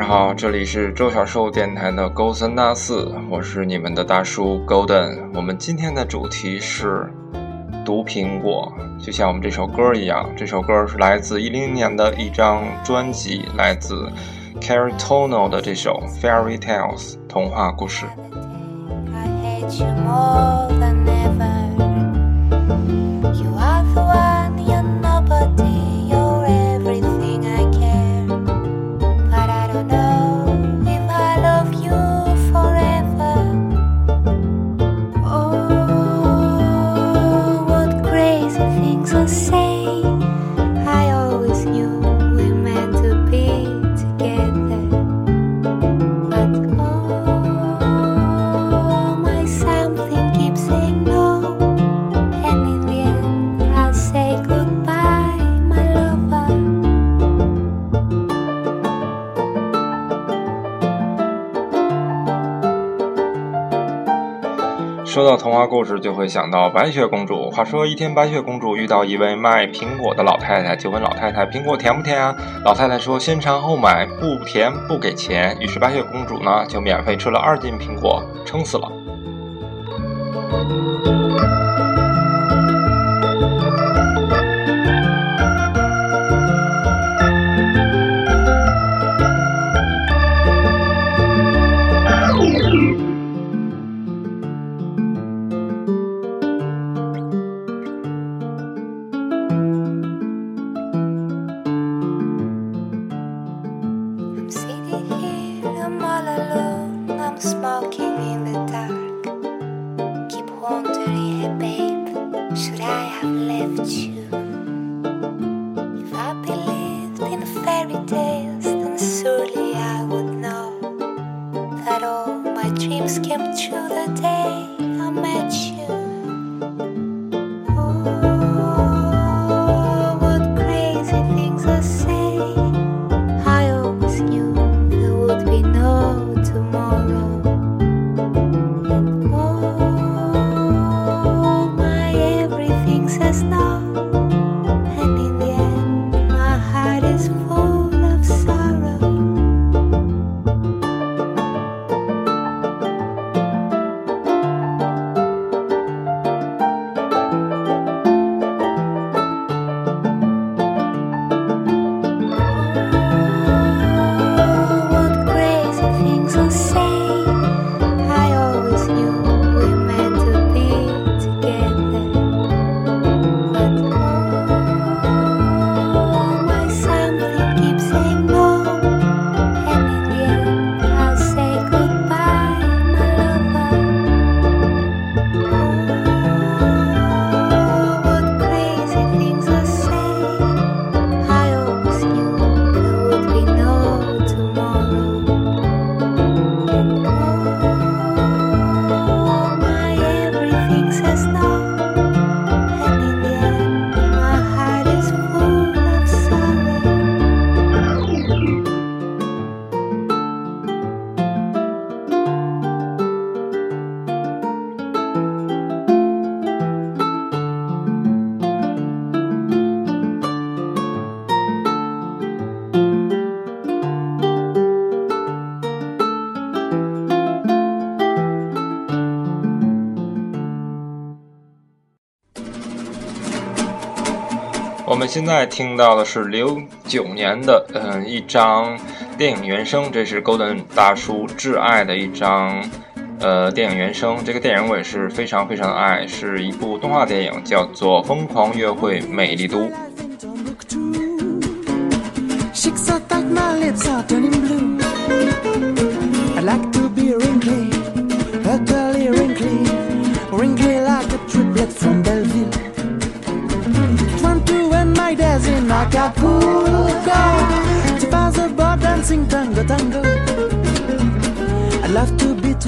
上好，这里是周小寿电台的勾三搭四，我是你们的大叔 Golden。我们今天的主题是毒苹果，就像我们这首歌一样，这首歌是来自一零年的一张专辑，来自 Carrie Tono 的这首 Fairy Tales 童话故事。I hate you more 童话故事，就会想到白雪公主。话说，一天，白雪公主遇到一位卖苹果的老太太，就问老太太：“苹果甜不甜啊？”老太太说：“先尝后买，不甜不给钱。”于是白雪公主呢，就免费吃了二斤苹果，撑死了。I have left you? 现在听到的是零九年的嗯、一张电影原声，这是 Golden 大叔挚爱的一张呃电影原声。这个电影我也是非常非常的爱，是一部动画电影，叫做《疯狂约会美丽都》。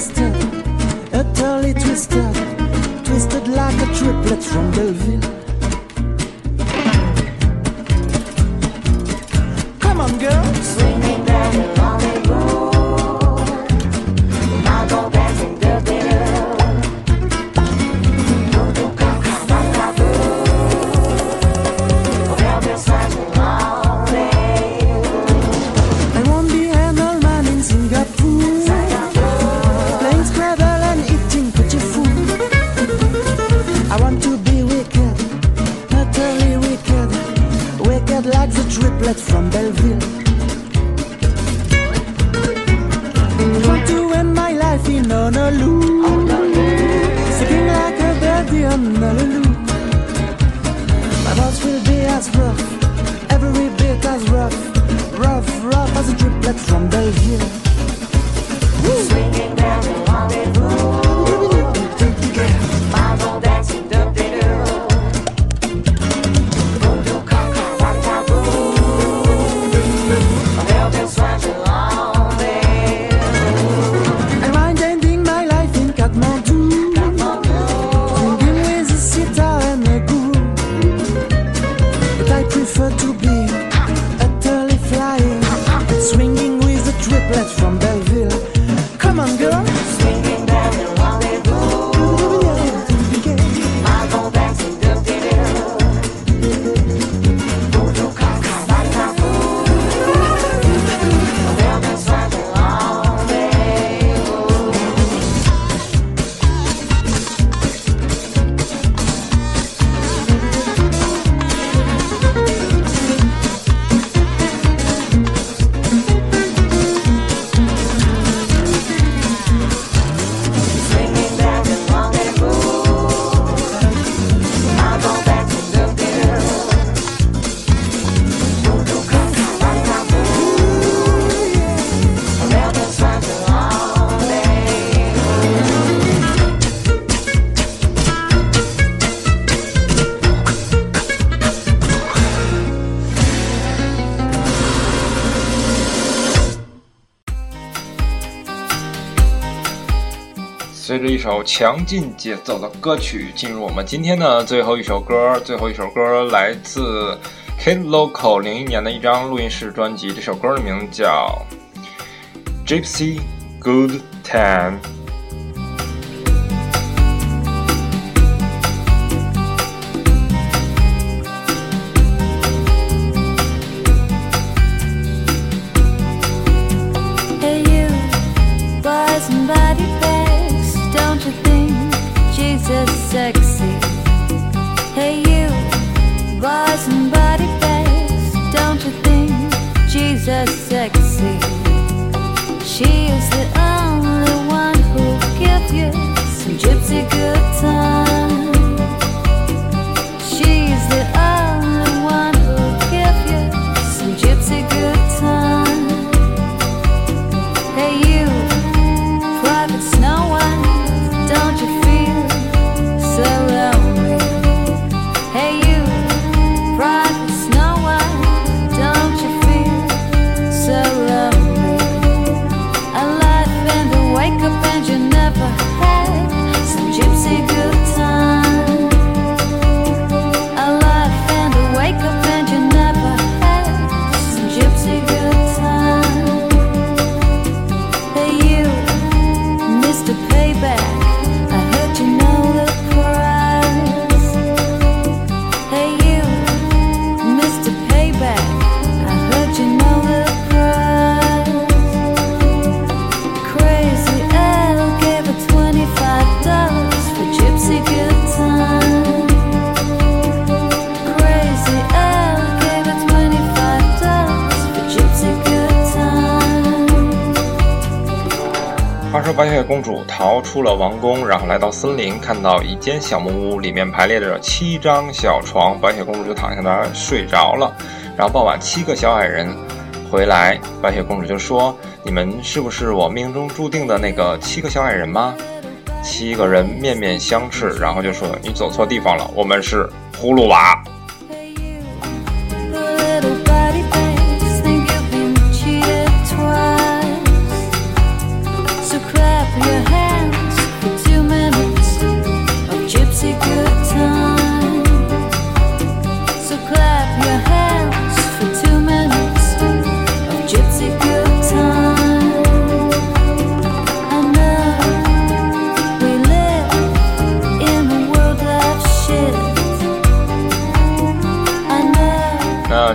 To be twisted, utterly twisted, twisted like a triplet from Belleville. 随着一首强劲节奏的歌曲，进入我们今天的最后一首歌。最后一首歌来自 Kid Local 零一年的一张录音室专辑，这首歌的名字叫《Gypsy Good Time》。白雪公主逃出了王宫，然后来到森林，看到一间小木屋，里面排列着七张小床，白雪公主就躺下那儿睡着了。然后傍晚，七个小矮人回来，白雪公主就说：“你们是不是我命中注定的那个七个小矮人吗？”七个人面面相觑，然后就说：“你走错地方了，我们是葫芦娃。”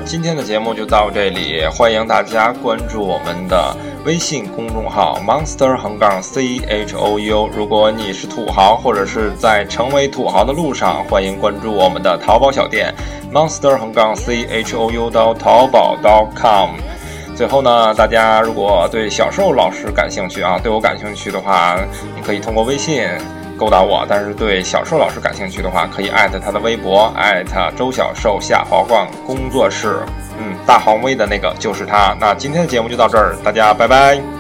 今天的节目就到这里，欢迎大家关注我们的微信公众号 Monster 横杠 C H O U。如果你是土豪，或者是在成为土豪的路上，欢迎关注我们的淘宝小店 Monster 横杠 C H O U 到淘宝 .com。最后呢，大家如果对小寿老师感兴趣啊，对我感兴趣的话，你可以通过微信勾搭我；但是对小寿老师感兴趣的话，可以艾特他的微博，艾特周小寿下滑逛工作室。嗯，大黄威的那个就是他。那今天的节目就到这儿，大家拜拜。